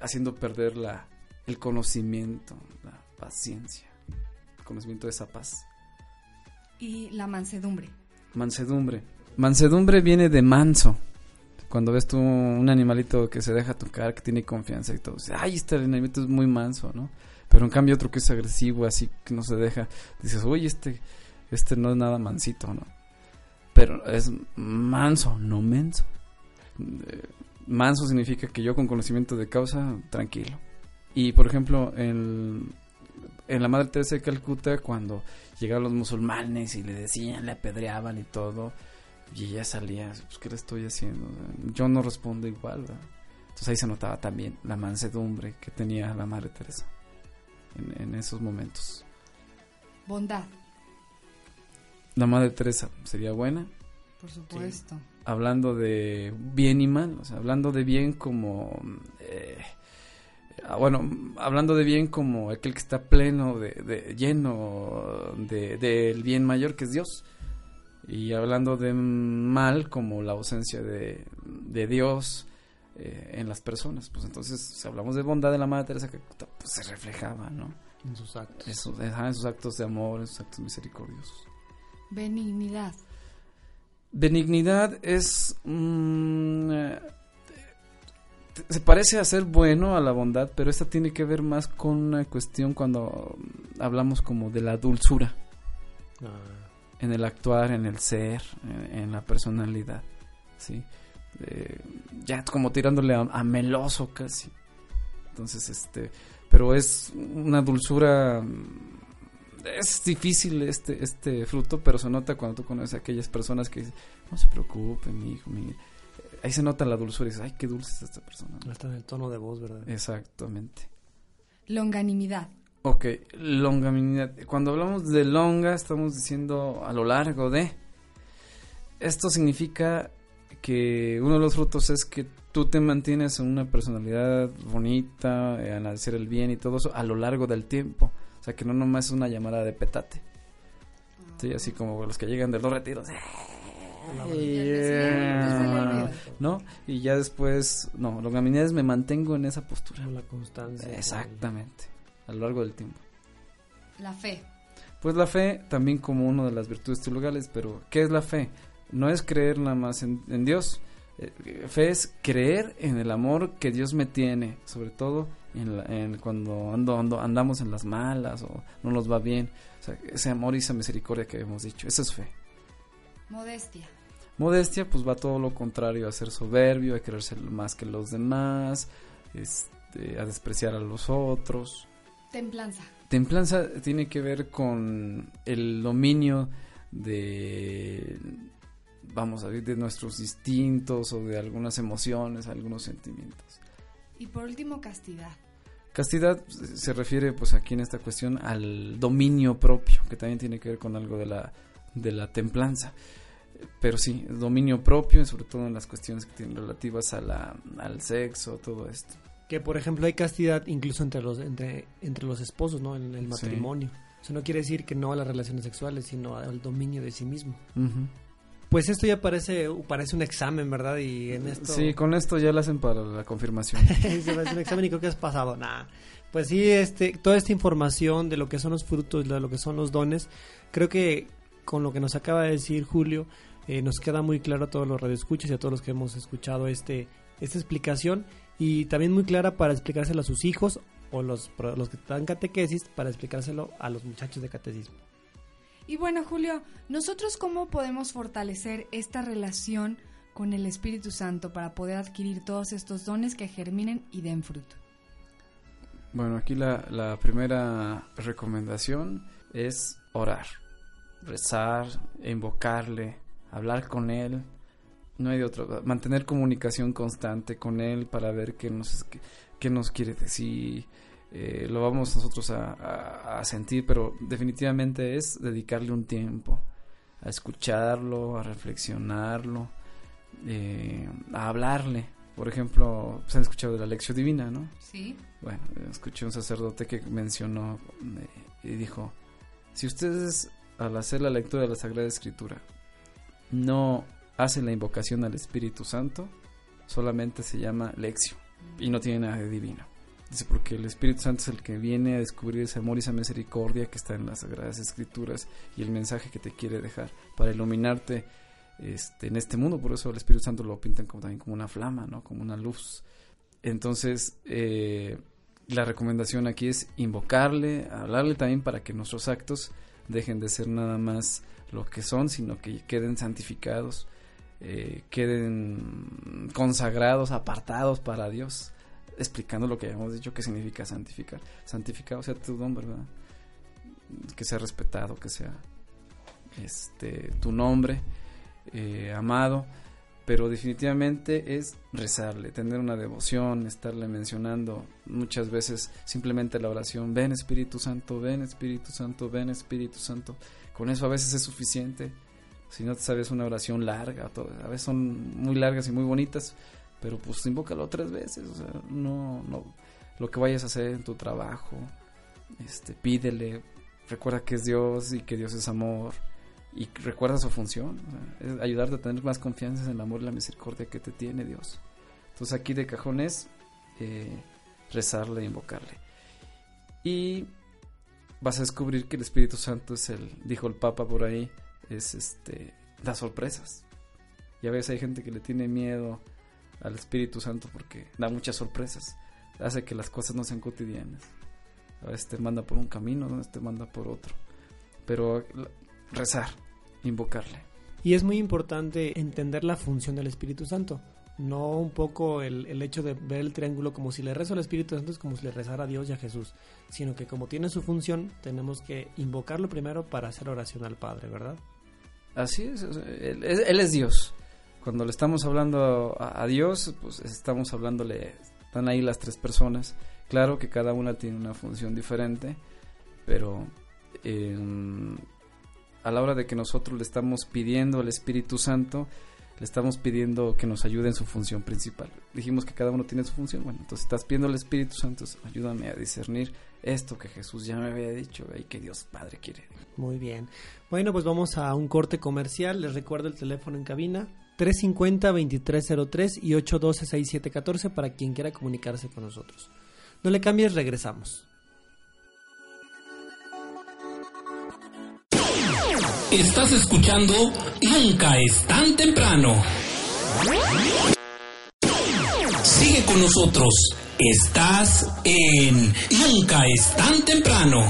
haciendo perder la, el conocimiento, la paciencia, el conocimiento de esa paz. Y la mansedumbre. Mansedumbre. Mansedumbre viene de manso. Cuando ves tú un animalito que se deja tocar, que tiene confianza y todo, dices, ay, este animalito es muy manso, ¿no? Pero en cambio otro que es agresivo, así que no se deja, dices, oye, este, este no es nada mansito, ¿no? Pero es manso, no menso. Eh, manso significa que yo con conocimiento de causa, tranquilo. Y por ejemplo, en, en la Madre Teresa de Calcuta, cuando llegaban los musulmanes y le decían, le apedreaban y todo, y ella salía, pues, ¿qué le estoy haciendo? Yo no respondo igual, ¿verdad? Entonces ahí se notaba también la mansedumbre que tenía la Madre Teresa en, en esos momentos. Bondad, La Madre Teresa sería buena, por supuesto. hablando de bien y mal, o sea, hablando de bien como, eh, bueno, hablando de bien como aquel que está pleno, de, de- lleno de- del bien mayor que es Dios, y hablando de mal como la ausencia de, de Dios eh, en las personas, pues entonces, si hablamos de bondad de la Madre Teresa, que pues, se reflejaba, ¿no? En sus actos. Ajá, en sus actos de amor, en sus actos misericordiosos. Benignidad. Benignidad es... mm, eh, se parece a ser bueno a la bondad, pero esta tiene que ver más con una cuestión cuando hablamos como de la dulzura Ah, en el actuar, en el ser, en, en la personalidad, ¿sí? Eh, ya como tirándole a, a meloso casi. Entonces, este, pero es una dulzura mm, es difícil este este fruto, pero se nota cuando tú conoces a aquellas personas que dicen, no se preocupe, mi hijo, mi... ahí se nota la dulzura y dices, ay, qué dulce es esta persona. hasta en el tono de voz, ¿verdad? Exactamente. Longanimidad. Ok, longanimidad. Cuando hablamos de longa, estamos diciendo a lo largo de. Esto significa que uno de los frutos es que tú te mantienes en una personalidad bonita, eh, en hacer el bien y todo eso a lo largo del tiempo. O sea, que no nomás es una llamada de petate. Sí, así como los que llegan de los retiros. ¿No? Y ya después, no, longanimidad es me mantengo en esa postura. La constancia. Exactamente, a lo largo del tiempo. La fe. Pues la fe también como una de las virtudes teologales, pero ¿qué es la fe? No es creer nada más en, en Dios. Eh, fe es creer en el amor que Dios me tiene, sobre todo en, la- en cuando ando, ando- andamos en las malas o no nos va bien. O sea, ese amor y esa misericordia que hemos dicho, eso es fe. Modestia. Modestia, pues va todo lo contrario a ser soberbio, a querer ser más que los demás, este, a despreciar a los otros. Templanza. Templanza tiene que ver con el dominio de, vamos a ver, de nuestros instintos o de algunas emociones, algunos sentimientos. Y por último, castidad. Castidad se refiere, pues aquí en esta cuestión, al dominio propio, que también tiene que ver con algo de la de la templanza. Pero sí, dominio propio, sobre todo en las cuestiones que tienen relativas a la, al sexo, todo esto. Que por ejemplo hay castidad incluso entre los entre, entre los esposos, ¿no? En el Sí. matrimonio. Eso no quiere decir que no a las relaciones sexuales, sino al dominio de sí mismo. Ujú. Pues esto ya parece parece un examen, ¿verdad? Y en esto Sí, con esto ya lo hacen para la confirmación. se parece un examen y creo que has pasado. Nada. Pues sí, este toda esta información de lo que son los frutos, de lo que son los dones, creo que con lo que nos acaba de decir Julio, eh, nos queda muy claro a todos los radioescuchas y a todos los que hemos escuchado este esta explicación y también muy clara para explicárselo a sus hijos o los, los que dan catequesis para explicárselo a los muchachos de catecismo. Y bueno, Julio, ¿nosotros cómo podemos fortalecer esta relación con el Espíritu Santo para poder adquirir todos estos dones que germinen y den fruto? Bueno, aquí la, la primera recomendación es orar, rezar, invocarle, hablar con él. No hay de otro. Mantener comunicación constante con él para ver qué nos, qué, qué nos quiere decir. Eh, lo vamos nosotros a, a- a sentir, pero definitivamente es dedicarle un tiempo a escucharlo, a reflexionarlo, eh, a hablarle. Por ejemplo, se han escuchado de la lección divina, ¿no? Sí. Bueno, escuché un sacerdote que mencionó eh, y dijo, si ustedes al hacer la lectura de la Sagrada Escritura no hacen la invocación al Espíritu Santo, solamente se llama lección y no tiene nada de divino. Dice, porque el Espíritu Santo es el que viene a descubrir ese amor y esa misericordia que está en las Sagradas Escrituras y el mensaje que te quiere dejar para iluminarte este, en este mundo. Por eso el Espíritu Santo lo pintan como, también como una flama, ¿no? como una luz. Entonces, eh, la recomendación aquí es invocarle, hablarle también para que nuestros actos dejen de ser nada más lo que son, sino que queden santificados, eh, queden consagrados, apartados para Dios, explicando lo que habíamos dicho que significa santificar. Santificado sea tu don, ¿verdad? Que sea respetado, que sea este tu nombre, eh, amado pero definitivamente es rezarle, tener una devoción, estarle mencionando muchas veces simplemente la oración, ven Espíritu Santo, ven Espíritu Santo, ven Espíritu Santo. Con eso a veces es suficiente. Si no te sabes una oración larga, a veces son muy largas y muy bonitas, pero pues invócalo tres veces, o sea, no, no, lo que vayas a hacer en tu trabajo, este, pídele, recuerda que es Dios y que Dios es amor, y recuerda su función, o ayudarte a tener más confianza en el amor y la misericordia que te tiene Dios. Entonces aquí de cajón es eh, rezarle e invocarle. Y vas a descubrir que el Espíritu Santo es el, dijo el Papa por ahí, es este, da sorpresas. Y a veces hay gente que le tiene miedo al Espíritu Santo porque da muchas sorpresas, hace que las cosas no sean cotidianas. A veces te manda por un camino, a veces te manda por otro. Pero rezar, invocarle. Y es muy importante entender la función del Espíritu Santo. No un poco el, el hecho de ver el triángulo como si le rezo al Espíritu Santo es como si le rezara a Dios y a Jesús, sino que como tiene su función, tenemos que invocarlo primero para hacer oración al Padre, ¿verdad? Así es, él, es- él es Dios. Cuando le estamos hablando a, a Dios, pues estamos hablándole, están ahí las tres personas. Claro que cada una tiene una función diferente, pero eh, a la hora de que nosotros le estamos pidiendo al Espíritu Santo, le estamos pidiendo que nos ayude en su función principal. Dijimos que cada uno tiene su función. Bueno, entonces estás pidiendo al Espíritu Santo, ayúdame a discernir esto que Jesús ya me había dicho y que Dios Padre quiere. Muy bien. Bueno, pues vamos a un corte comercial. Les recuerdo el teléfono en cabina. 350-2303 y 812-6714 para quien quiera comunicarse con nosotros. No le cambies, regresamos. Estás escuchando Nunca es tan temprano. Sigue con nosotros. Estás en Nunca es tan temprano.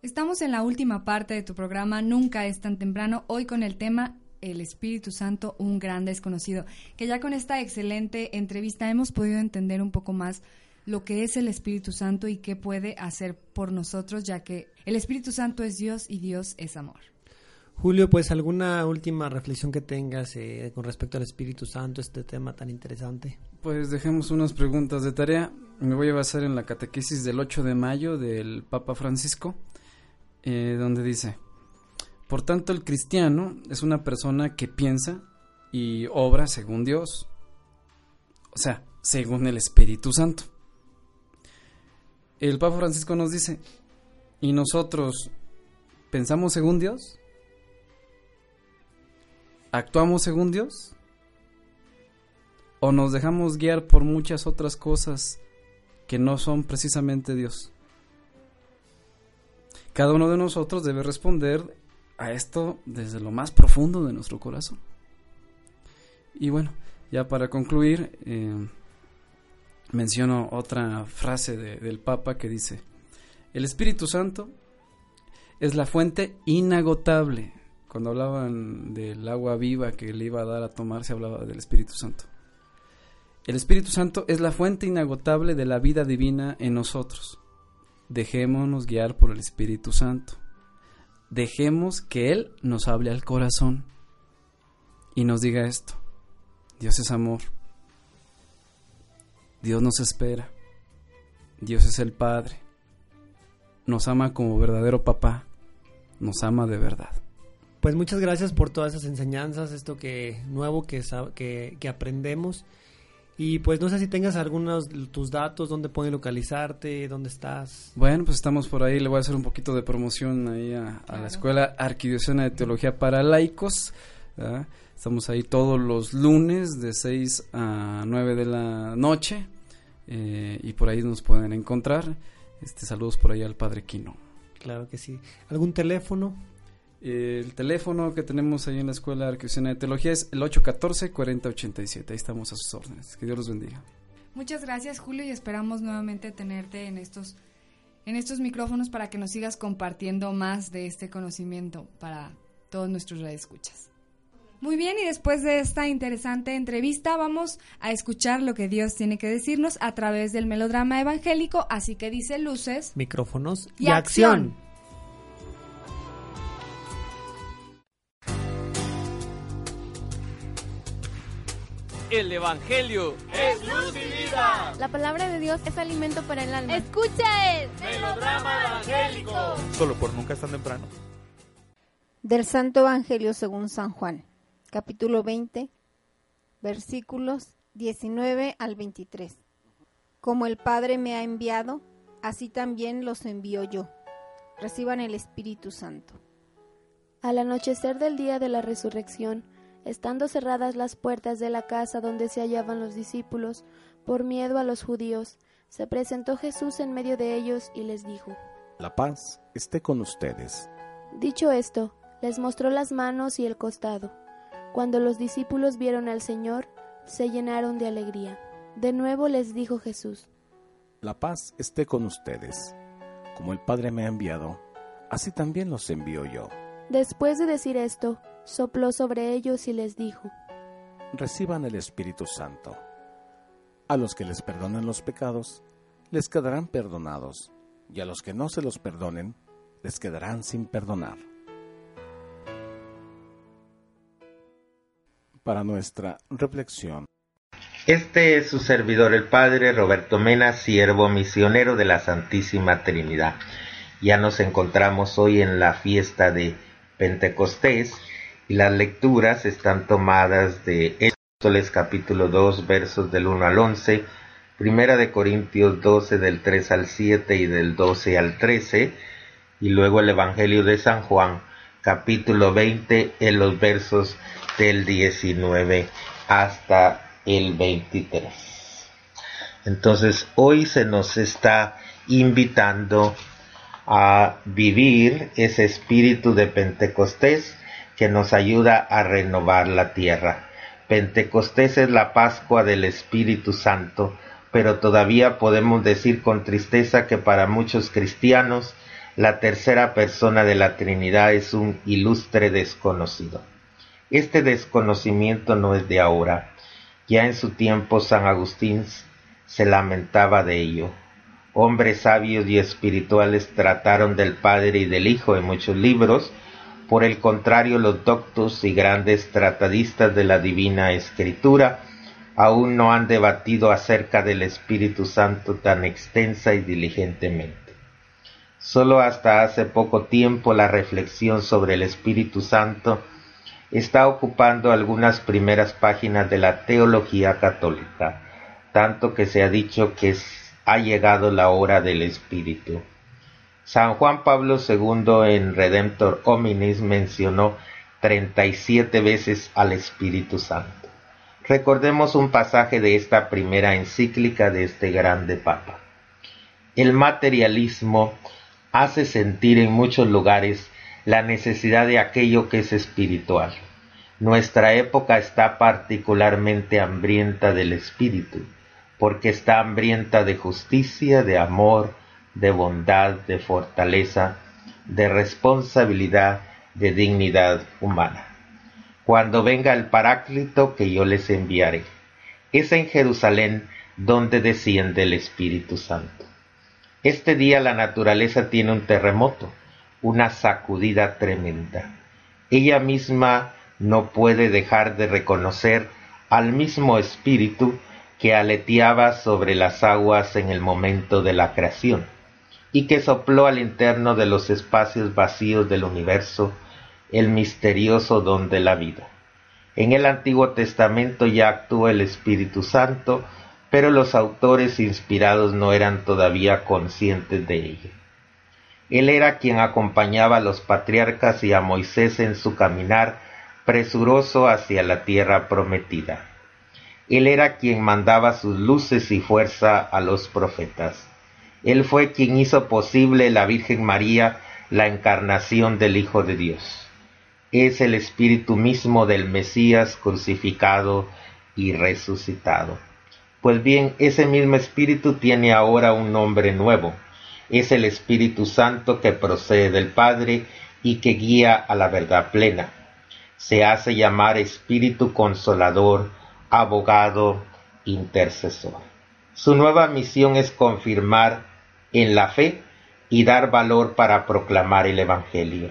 Estamos en la última parte de tu programa Nunca es tan temprano, hoy con el tema El Espíritu Santo, un gran desconocido, que ya con esta excelente entrevista hemos podido entender un poco más lo que es el Espíritu Santo y qué puede hacer por nosotros, ya que el Espíritu Santo es Dios y Dios es amor. Julio, pues alguna última reflexión que tengas eh, con respecto al Espíritu Santo, este tema tan interesante. Pues dejemos unas preguntas de tarea. me voy a basar en la catequesis del 8 de mayo del Papa Francisco, eh, donde dice, por tanto el cristiano es una persona que piensa y obra según Dios, o sea, según el Espíritu Santo. El Papa Francisco nos dice, ¿y nosotros pensamos según Dios? ¿Actuamos según Dios? ¿O nos dejamos guiar por muchas otras cosas que no son precisamente Dios? Cada uno de nosotros debe responder a esto desde lo más profundo de nuestro corazón. Y bueno, ya para concluir, eh, menciono otra frase del Papa que dice, el Espíritu Santo es la fuente inagotable. Cuando hablaban del agua viva que le iba a dar a tomar, se hablaba del Espíritu Santo. El Espíritu Santo es la fuente inagotable de la vida divina en nosotros. Dejémonos guiar por el Espíritu Santo. Dejemos que Él nos hable al corazón y nos diga esto. Dios es amor. Dios nos espera. Dios es el Padre. Nos ama como verdadero papá. Nos ama de verdad. Pues muchas gracias por todas esas enseñanzas, esto que nuevo que, que, que aprendemos. Y pues no sé si tengas algunos tus datos, dónde pueden localizarte, dónde estás. Bueno, pues estamos por ahí, le voy a hacer un poquito de promoción ahí a, la Escuela Arquidiocesana de Teología para Laicos. Estamos ahí todos los lunes de 6 a 9 de la noche eh, y por ahí nos pueden encontrar. Este, saludos por ahí al Padre Quino. Claro que sí. ¿Algún teléfono? el teléfono que tenemos ahí en la Escuela Arquidiocesana de Teología es el 814-4087. Ahí estamos a sus órdenes. Que Dios los bendiga. Muchas gracias, Julio, y esperamos nuevamente tenerte en estos, en estos micrófonos para que nos sigas compartiendo más de este conocimiento para todos nuestros radioescuchas. Muy bien, y después de esta interesante entrevista vamos a escuchar lo que Dios tiene que decirnos a través del melodrama evangélico, así que dice luces, micrófonos y, acción. El Evangelio es luz y vida. La palabra de Dios es alimento para el alma. Escucha el melodrama evangélico. Solo por nunca es tan temprano. Del Santo Evangelio según San Juan capítulo 20, versículos 19 al 23. Como el Padre me ha enviado, así también los envío yo. Reciban el Espíritu Santo. Al anochecer del día de la resurrección, estando cerradas las puertas de la casa donde se hallaban los discípulos, por miedo a los judíos, se presentó Jesús en medio de ellos y les dijo, La paz esté con ustedes. Dicho esto, les mostró las manos y el costado. Cuando los discípulos vieron al Señor, se llenaron de alegría. De nuevo les dijo Jesús, La paz esté con ustedes. Como el Padre me ha enviado, así también los envío yo. Después de decir esto, sopló sobre ellos y les dijo, Reciban el Espíritu Santo. A los que les perdonen los pecados, les quedarán perdonados, y a los que no se los perdonen, les quedarán sin perdonar. Para nuestra reflexión. Este es su servidor el Padre Roberto Mena, siervo misionero de la Santísima Trinidad. Ya nos encontramos hoy en la fiesta de Pentecostés y las lecturas están tomadas de Éxodo capítulo 2 versos del 1 al 11, Primera de Corintios 12 del 3 al 7 y del 12 al 13 y luego el Evangelio de San Juan capítulo 20 en los versos del 19 hasta el 23. Entonces hoy se nos está invitando a vivir ese espíritu de Pentecostés que nos ayuda a renovar la tierra. Pentecostés es la Pascua del Espíritu Santo, pero todavía podemos decir con tristeza que para muchos cristianos la tercera persona de la Trinidad es un ilustre desconocido. Este desconocimiento no es de ahora. Ya en su tiempo San Agustín se lamentaba de ello. Hombres sabios y espirituales trataron del Padre y del Hijo en muchos libros, por el contrario los doctos y grandes tratadistas de la divina escritura aún no han debatido acerca del Espíritu Santo tan extensa y diligentemente. Solo hasta hace poco tiempo la reflexión sobre el Espíritu Santo está ocupando algunas primeras páginas de la teología católica, tanto que se ha dicho que ha llegado la hora del Espíritu. San Juan Pablo II en Redemptor Hominis mencionó 37 veces al Espíritu Santo. Recordemos un pasaje de esta primera encíclica de este grande Papa. El materialismo hace sentir en muchos lugares la necesidad de aquello que es espiritual. Nuestra época está particularmente hambrienta del espíritu, porque está hambrienta de justicia, de amor, de bondad, de fortaleza, de responsabilidad, de dignidad humana. Cuando venga el Paráclito que yo les enviaré, es en Jerusalén donde desciende el Espíritu Santo. Este día la naturaleza tiene un terremoto, una sacudida tremenda. Ella misma no puede dejar de reconocer al mismo espíritu que aleteaba sobre las aguas en el momento de la creación y que sopló al interno de los espacios vacíos del universo el misterioso don de la vida. En el Antiguo Testamento ya actúa el Espíritu Santo, pero los autores inspirados no eran todavía conscientes de ello. Él era quien acompañaba a los patriarcas y a Moisés en su caminar presuroso hacia la tierra prometida. Él era quien mandaba sus luces y fuerza a los profetas. Él fue quien hizo posible la Virgen María la encarnación del Hijo de Dios. Es el Espíritu mismo del Mesías crucificado y resucitado. Pues bien, ese mismo Espíritu tiene ahora un nombre nuevo. Es el Espíritu Santo que procede del Padre y que guía a la verdad plena. Se hace llamar Espíritu Consolador, abogado, intercesor. Su nueva misión es confirmar en la fe y dar valor para proclamar el Evangelio.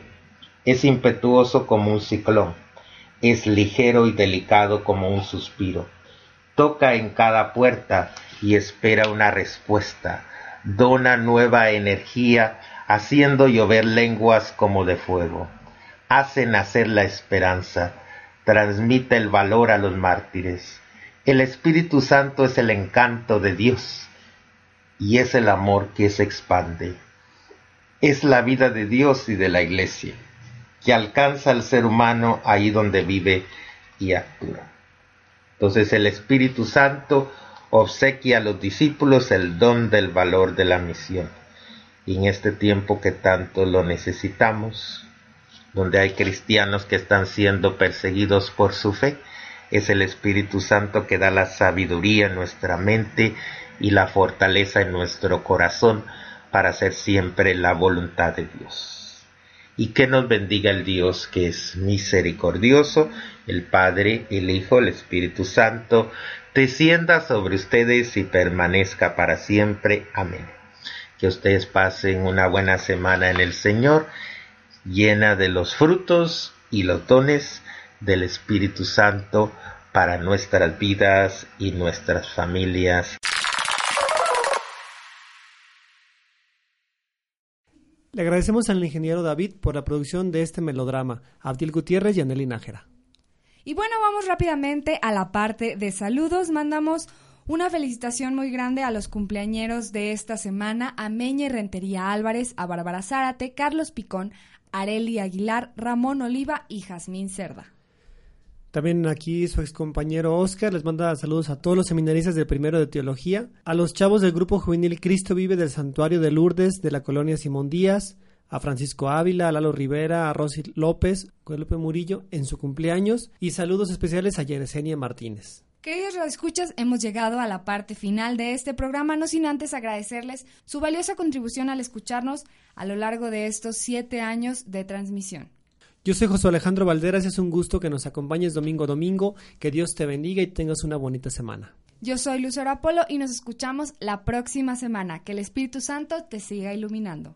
Es impetuoso como un ciclón, es ligero y delicado como un suspiro. Toca en cada puerta y espera una respuesta. Dona nueva energía, haciendo llover lenguas como de fuego. Hace nacer la esperanza, transmite el valor a los mártires. El Espíritu Santo es el encanto de Dios y es el amor que se expande. Es la vida de Dios y de la Iglesia, que alcanza al ser humano ahí donde vive y actúa. Entonces el Espíritu Santo obsequia a los discípulos el don del valor de la misión. Y en este tiempo que tanto lo necesitamos, donde hay cristianos que están siendo perseguidos por su fe, es el Espíritu Santo que da la sabiduría en nuestra mente y la fortaleza en nuestro corazón para hacer siempre la voluntad de Dios. Y que nos bendiga el Dios que es misericordioso, el Padre, el Hijo, el Espíritu Santo, descienda sobre ustedes y permanezca para siempre. Amén. Que ustedes pasen una buena semana en el Señor llena de los frutos y los dones del Espíritu Santo para nuestras vidas y nuestras familias. Le agradecemos al ingeniero David por la producción de este melodrama, Abdil Gutiérrez y Anelí Nájera. Y bueno, vamos rápidamente a la parte de saludos. Mandamos una felicitación muy grande a los cumpleañeros de esta semana, a Meña y Rentería Álvarez, a Bárbara Zárate, Carlos Picón, Areli Aguilar, Ramón Oliva y Jazmín Cerda. También aquí su excompañero Oscar les manda saludos a todos los seminaristas del primero de teología, a los chavos del grupo juvenil Cristo Vive del Santuario de Lourdes de la colonia Simón Díaz, a Francisco Ávila, a Lalo Rivera, a Rosy López, Guadalupe Murillo en su cumpleaños y saludos especiales a Yeresenia Martínez. Queridos escuchas, hemos llegado a la parte final de este programa, no sin antes agradecerles su valiosa contribución al escucharnos a lo largo de estos siete años de transmisión. Yo soy José Alejandro Valderas es un gusto que nos acompañes domingo a domingo. Que Dios te bendiga y tengas una bonita semana. Yo soy Lucero Apolo y nos escuchamos la próxima semana. Que el Espíritu Santo te siga iluminando.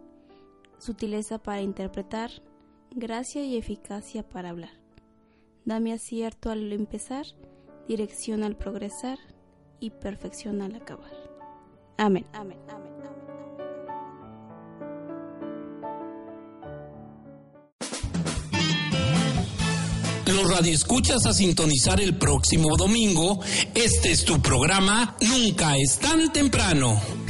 sutileza para interpretar, gracia y eficacia para hablar. Dame acierto al empezar, dirección al progresar y perfección al acabar. Amén. Amén. Amén. Los radioescuchas a sintonizar el próximo domingo. Este es tu programa Nunca es tan temprano.